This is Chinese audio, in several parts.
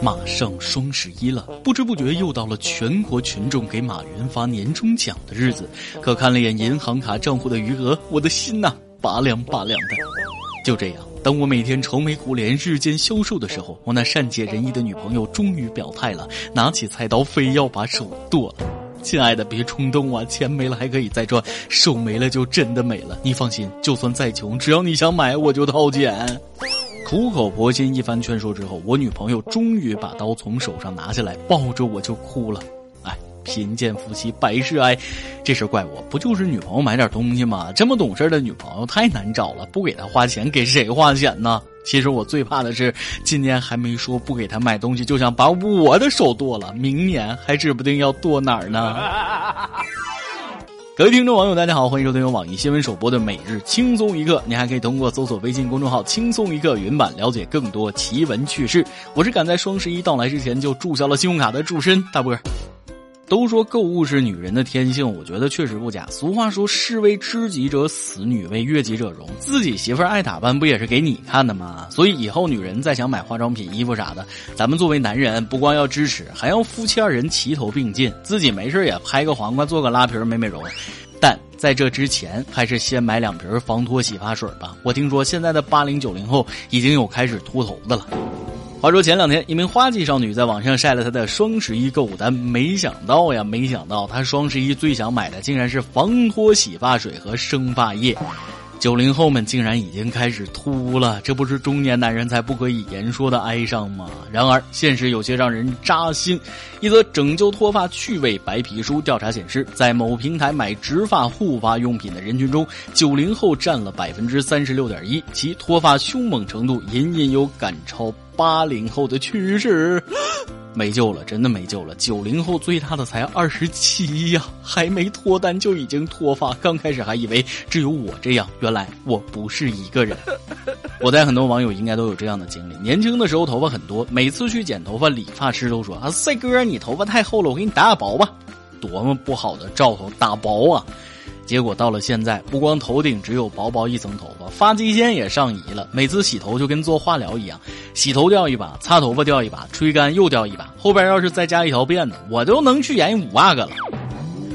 马上双十一了，不知不觉又到了全国群众给马云发年终奖的日子。可看了眼银行卡账户的余额，我的心呐，拔凉拔凉的。就这样，当我每天愁眉苦脸、日渐消瘦的时候，我那善解人意的女朋友终于表态了，拿起菜刀非要把手剁了。亲爱的，别冲动啊！钱没了还可以再赚，手没了就真的没了。你放心，就算再穷，只要你想买，我就掏钱。苦口婆心一番劝说之后，我女朋友终于把刀从手上拿下来，抱着我就哭了。哎，贫贱夫妻百事哀，这事怪我，不就是女朋友买点东西吗？这么懂事的女朋友太难找了，不给她花钱，给谁花钱呢？其实我最怕的是，今年还没说不给她买东西，就想把我的手剁了，明年还指不定要剁哪儿呢。各位听众网友，大家好，欢迎收听由网易新闻首播的《每日轻松一刻》，你还可以通过搜索微信公众号“轻松一刻”云版了解更多奇闻趣事。我是赶在双十一到来之前就注销了信用卡的祝身大波。都说购物是女人的天性，我觉得确实不假。俗话说“士为知己者死，女为悦己者容”。自己媳妇儿爱打扮，不也是给你看的吗？所以以后女人再想买化妆品、衣服啥的，咱们作为男人，不光要支持，还要夫妻二人齐头并进，自己没事也拍个黄瓜，做个拉皮，美美容。但在这之前，还是先买两瓶防脱洗发水吧。我听说现在的八零九零后已经有开始秃头的了。话说前两天，一名花季少女在网上晒了她的双十一购物单，没想到呀，没想到她双十一最想买的竟然是防脱洗发水和生发液。九零后们竟然已经开始秃了，这不是中年男人才不可以言说的哀伤吗？然而现实有些让人扎心。一则拯救脱发趣味白皮书调查显示，在某平台买植发护发用品的人群中，九零后占了百分之三十六点一，其脱发凶猛程度隐隐有赶超。八零后的趋势，没救了，真的没救了。九零后最大的才二十七呀，还没脱单就已经脱发。刚开始还以为只有我这样，原来我不是一个人。我在很多网友应该都有这样的经历：年轻的时候头发很多，每次去剪头发，理发师都说啊，帅哥，你头发太厚了，我给你打打薄吧。多么不好的兆头，打薄啊！结果到了现在，不光头顶只有薄薄一层头发，发际线也上移了。每次洗头就跟做化疗一样，洗头掉一把，擦头发掉一把，吹干又掉一把。后边要是再加一条辫子，我都能去演五阿哥了。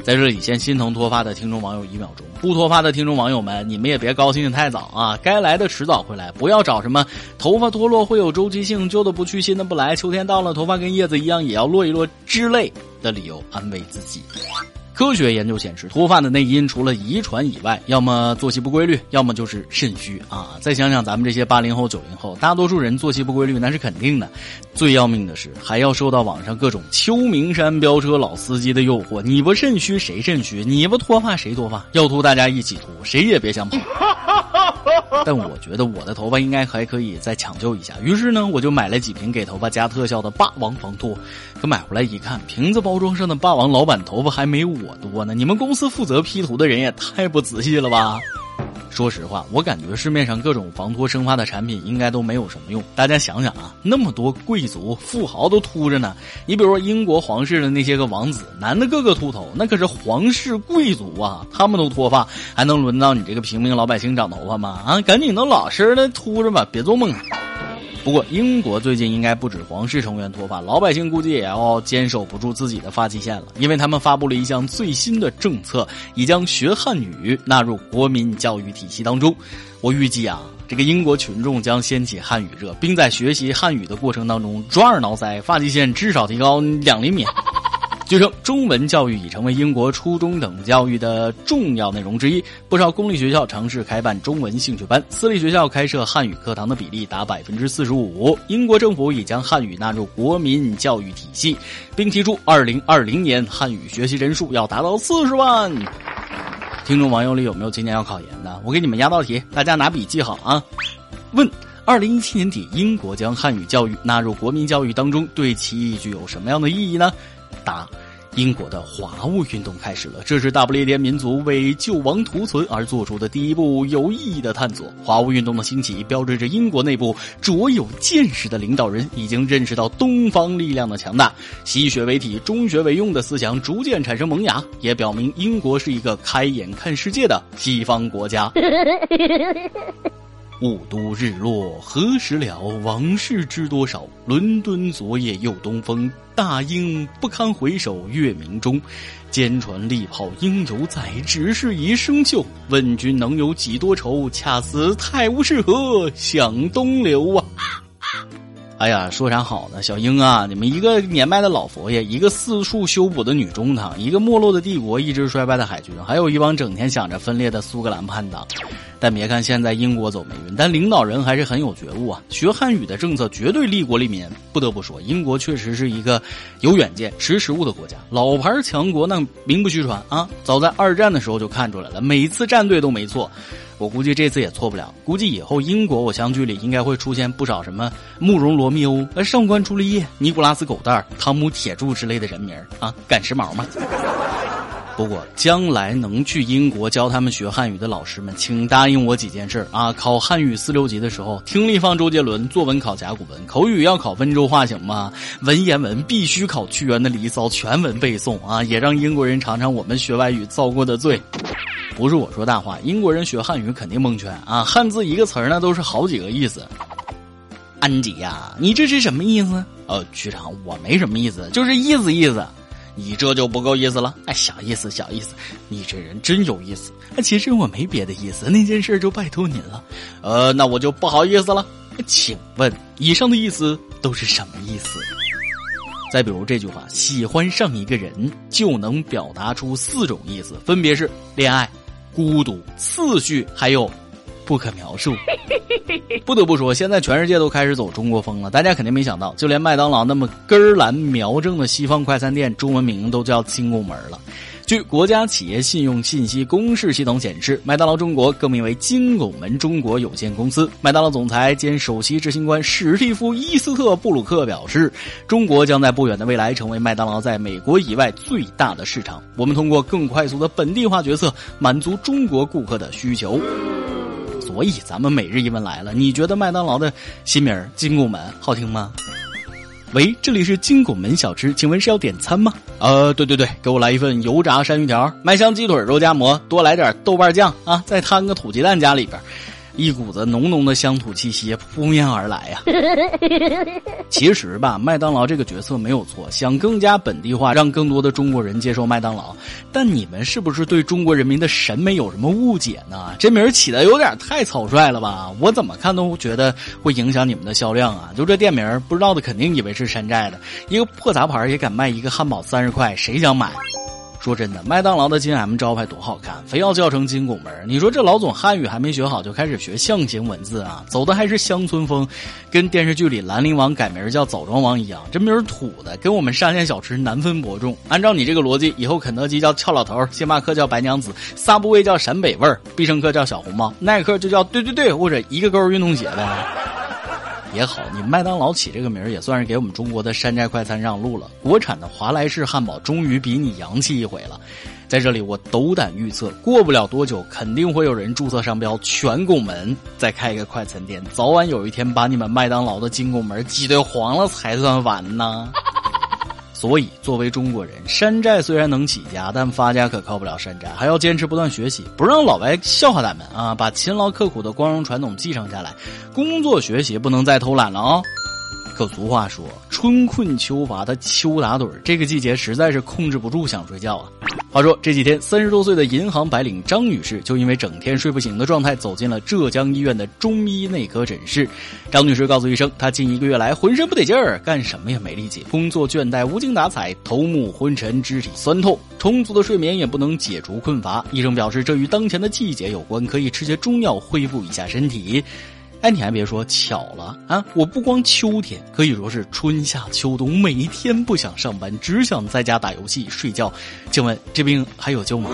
在这里，先心疼脱发的听众网友一秒钟，不脱发的听众网友们，你们也别高兴的太早啊！该来的迟早会来，不要找什么头发脱落会有周期性，旧的不去，新的不来，秋天到了，头发跟叶子一样也要落一落之类的理由安慰自己。科学研究显示，脱发的内因除了遗传以外，要么作息不规律，要么就是肾虚啊。再想想咱们这些八零后、九零后，大多数人作息不规律那是肯定的。最要命的是，还要受到网上各种秋名山飙车老司机的诱惑。你不肾虚谁肾虚？你不脱发谁脱发？要秃大家一起秃，谁也别想跑。但我觉得我的头发应该还可以再抢救一下，于是呢，我就买了几瓶给头发加特效的霸王防脱。可买回来一看，瓶子包装上的霸王老板头发还没我多呢。你们公司负责 P 图的人也太不仔细了吧？说实话，我感觉市面上各种防脱生发的产品应该都没有什么用。大家想想啊，那么多贵族富豪都秃着呢。你比如说英国皇室的那些个王子，男的个个秃头，那可是皇室贵族啊，他们都脱发，还能轮到你这个平民老百姓长头发吗？啊，赶紧都老实的秃着吧，别做梦。不过，英国最近应该不止皇室成员脱发，老百姓估计也要坚守不住自己的发际线了，因为他们发布了一项最新的政策，已将学汉语纳入国民教育体系当中。我预计啊，这个英国群众将掀起汉语热，并在学习汉语的过程当中抓耳挠腮，发际线至少提高两厘米。据称，中文教育已成为英国初中等教育的重要内容之一。不少公立学校尝试开办中文兴趣班，私立学校开设汉语课堂的比例达百分之四十五。英国政府已将汉语纳入国民教育体系，并提出二零二零年汉语学习人数要达到四十万。听众网友里有没有今年要考研的？我给你们压道题，大家拿笔记好啊。问：二零一七年底，英国将汉语教育纳入国民教育当中，对其具有什么样的意义呢？答：英国的华务运动开始了，这是大不列颠民族为救亡图存而做出的第一步有意义的探索。华务运动的兴起，标志着英国内部卓有见识的领导人已经认识到东方力量的强大，西学为体，中学为用的思想逐渐产生萌芽，也表明英国是一个开眼看世界的西方国家。雾都日落何时了？往事知多少？伦敦昨夜又东风，大英不堪回首月明中。坚船利炮应犹在，只是一生锈。问君能有几多愁？恰似太无适河向东流啊！哎呀，说啥好呢？小英啊，你们一个年迈的老佛爷，一个四处修补的女中堂，一个没落的帝国，一支衰败的海军，还有一帮整天想着分裂的苏格兰叛党。但别看现在英国走霉运，但领导人还是很有觉悟啊！学汉语的政策绝对利国利民。不得不说，英国确实是一个有远见、识时务的国家。老牌强国那名不虚传啊！早在二战的时候就看出来了，每一次站队都没错。我估计这次也错不了。估计以后英国偶像剧里应该会出现不少什么慕容罗密欧、上官朱丽叶、尼古拉斯狗蛋儿、汤姆铁柱之类的人名儿啊，赶时髦嘛。不过将来能去英国教他们学汉语的老师们，请答应我几件事啊！考汉语四六级的时候，听力放周杰伦，作文考甲骨文，口语要考温州话，行吗？文言文必须考屈原的《离骚》全文背诵啊！也让英国人尝尝我们学外语遭过的罪。不是我说大话，英国人学汉语肯定蒙圈啊！汉字一个词儿呢都是好几个意思。安吉呀，你这是什么意思？呃，局长，我没什么意思，就是意思意思。你这就不够意思了。哎，小意思小意思，你这人真有意思。其实我没别的意思，那件事就拜托您了。呃，那我就不好意思了。请问以上的意思都是什么意思？再比如这句话，喜欢上一个人就能表达出四种意思，分别是恋爱。孤独、次序，还有不可描述。不得不说，现在全世界都开始走中国风了。大家肯定没想到，就连麦当劳那么根儿蓝苗正的西方快餐店，中文名都叫金拱门了。据国家企业信用信息公示系统显示，麦当劳中国更名为金拱门中国有限公司。麦当劳总裁兼首席执行官史蒂夫·伊斯特布鲁克表示：“中国将在不远的未来成为麦当劳在美国以外最大的市场。我们通过更快速的本地化决策，满足中国顾客的需求。”所以，咱们每日一问来了，你觉得麦当劳的新名“金拱门”好听吗？喂，这里是金拱门小吃，请问是要点餐吗？呃，对对对，给我来一份油炸山芋条，麦香鸡腿肉夹馍，多来点豆瓣酱啊，再摊个土鸡蛋加里边。一股子浓浓的乡土气息扑面而来呀！其实吧，麦当劳这个角色没有错，想更加本地化，让更多的中国人接受麦当劳。但你们是不是对中国人民的审美有什么误解呢？这名起的有点太草率了吧？我怎么看都觉得会影响你们的销量啊！就这店名，不知道的肯定以为是山寨的，一个破杂牌也敢卖一个汉堡三十块，谁想买？说真的，麦当劳的金 M 招牌多好看，非要叫成金拱门。你说这老总汉语还没学好，就开始学象形文字啊，走的还是乡村风，跟电视剧里兰陵王改名叫枣庄王一样，这名土的，跟我们沙县小吃难分伯仲。按照你这个逻辑，以后肯德基叫俏老头，星巴克叫白娘子，萨布威叫陕北味儿，必胜客叫小红帽，耐克就叫对对对，或者一个勾运动鞋呗。也好，你麦当劳起这个名儿也算是给我们中国的山寨快餐让路了。国产的华莱士汉堡终于比你洋气一回了。在这里，我斗胆预测，过不了多久，肯定会有人注册商标“全拱门”，再开一个快餐店，早晚有一天把你们麦当劳的金拱门挤兑黄了才算完呢。所以，作为中国人，山寨虽然能起家，但发家可靠不了山寨，还要坚持不断学习，不让老外笑话咱们啊！把勤劳刻苦的光荣传统继承下来，工作学习不能再偷懒了啊！可俗话说，春困秋乏的秋打盹儿这个季节实在是控制不住想睡觉啊。话说这几天，三十多岁的银行白领张女士就因为整天睡不醒的状态，走进了浙江医院的中医内科诊室。张女士告诉医生，她近一个月来浑身不得劲儿，干什么也没力气，工作倦怠，无精打采，头目昏沉，肢体酸痛，充足的睡眠也不能解除困乏。医生表示，这与当前的季节有关，可以吃些中药恢复一下身体。哎，你还别说，巧了啊！我不光秋天，可以说是春夏秋冬，每天不想上班，只想在家打游戏睡觉。请问这病还有救吗？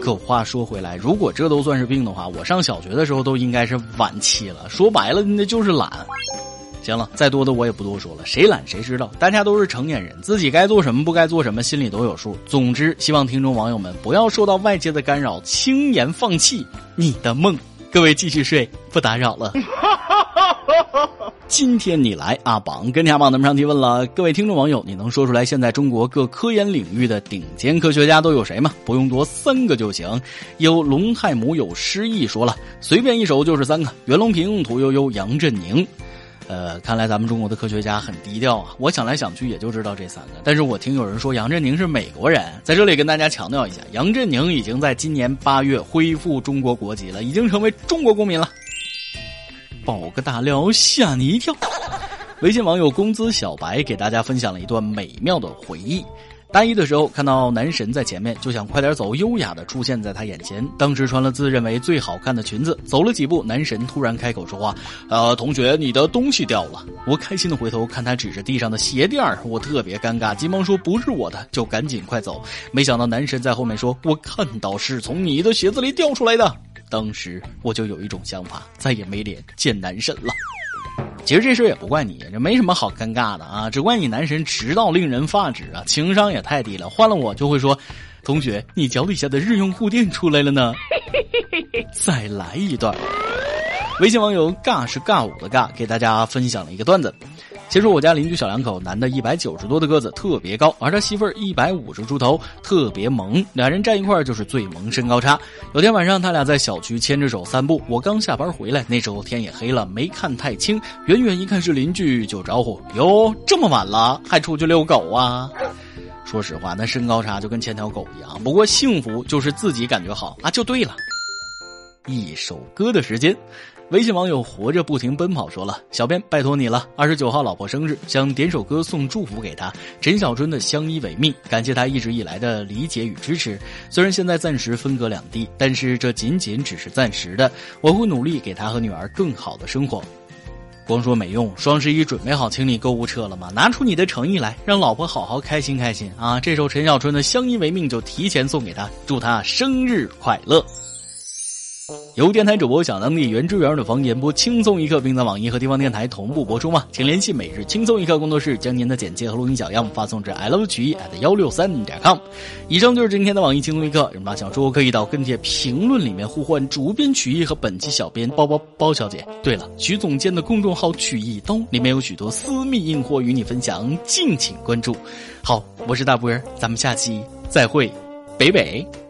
可话说回来，如果这都算是病的话，我上小学的时候都应该是晚期了。说白了，那就是懒。行了，再多的我也不多说了，谁懒谁知道。大家都是成年人，自己该做什么，不该做什么，心里都有数。总之，希望听众网友们不要受到外界的干扰，轻言放弃你的梦。各位继续睡，不打扰了。今天你来阿榜跟阿榜咱们上提问了，各位听众网友，你能说出来现在中国各科研领域的顶尖科学家都有谁吗？不用多，三个就行。有龙太母有诗意说了，随便一首就是三个：袁隆平、屠呦呦、杨振宁。呃，看来咱们中国的科学家很低调啊。我想来想去也就知道这三个，但是我听有人说杨振宁是美国人，在这里跟大家强调一下，杨振宁已经在今年八月恢复中国国籍了，已经成为中国公民了。爆个大料，吓你一跳！微信网友工资小白给大家分享了一段美妙的回忆。大一的时候，看到男神在前面，就想快点走，优雅的出现在他眼前。当时穿了自认为最好看的裙子，走了几步，男神突然开口说话：“呃，同学，你的东西掉了。”我开心的回头看他指着地上的鞋垫儿，我特别尴尬，急忙说：“不是我的。”就赶紧快走。没想到男神在后面说：“我看到是从你的鞋子里掉出来的。”当时我就有一种想法，再也没脸见男神了。其实这事也不怪你，这没什么好尴尬的啊，只怪你男神迟到令人发指啊，情商也太低了。换了我就会说，同学，你脚底下的日用护垫出来了呢。再来一段。微信网友尬是尬舞的尬，给大家分享了一个段子。先说我家邻居小两口，男的一百九十多的个子，特别高，而他媳妇儿一百五十出头，特别萌，俩人站一块儿就是最萌身高差。有天晚上，他俩在小区牵着手散步，我刚下班回来，那时候天也黑了，没看太清，远远一看是邻居，就招呼：“哟，这么晚了还出去遛狗啊？”说实话，那身高差就跟牵条狗一样。不过幸福就是自己感觉好啊，就对了。一首歌的时间。微信网友活着不停奔跑说了：“小编拜托你了，二十九号老婆生日，想点首歌送祝福给她。陈小春的《相依为命》，感谢她一直以来的理解与支持。虽然现在暂时分隔两地，但是这仅仅只是暂时的。我会努力给她和女儿更好的生活。光说没用，双十一准备好清理购物车了吗？拿出你的诚意来，让老婆好好开心开心啊！这首陈小春的《相依为命》就提前送给她，祝她生日快乐。”由电台主播想当地原汁原味的方言播轻松一刻，并在网易和地方电台同步播出吗？请联系每日轻松一刻工作室，将您的简介和录音小样发送至 i love 曲艺 at 幺六三点 com。以上就是今天的网易轻松一刻。有什么想说，可以到跟帖评论里面呼唤主编曲艺和本期小编包包包小姐。对了，徐总监的公众号曲艺刀里面有许多私密硬货与你分享，敬请关注。好，我是大波儿，咱们下期再会，北北。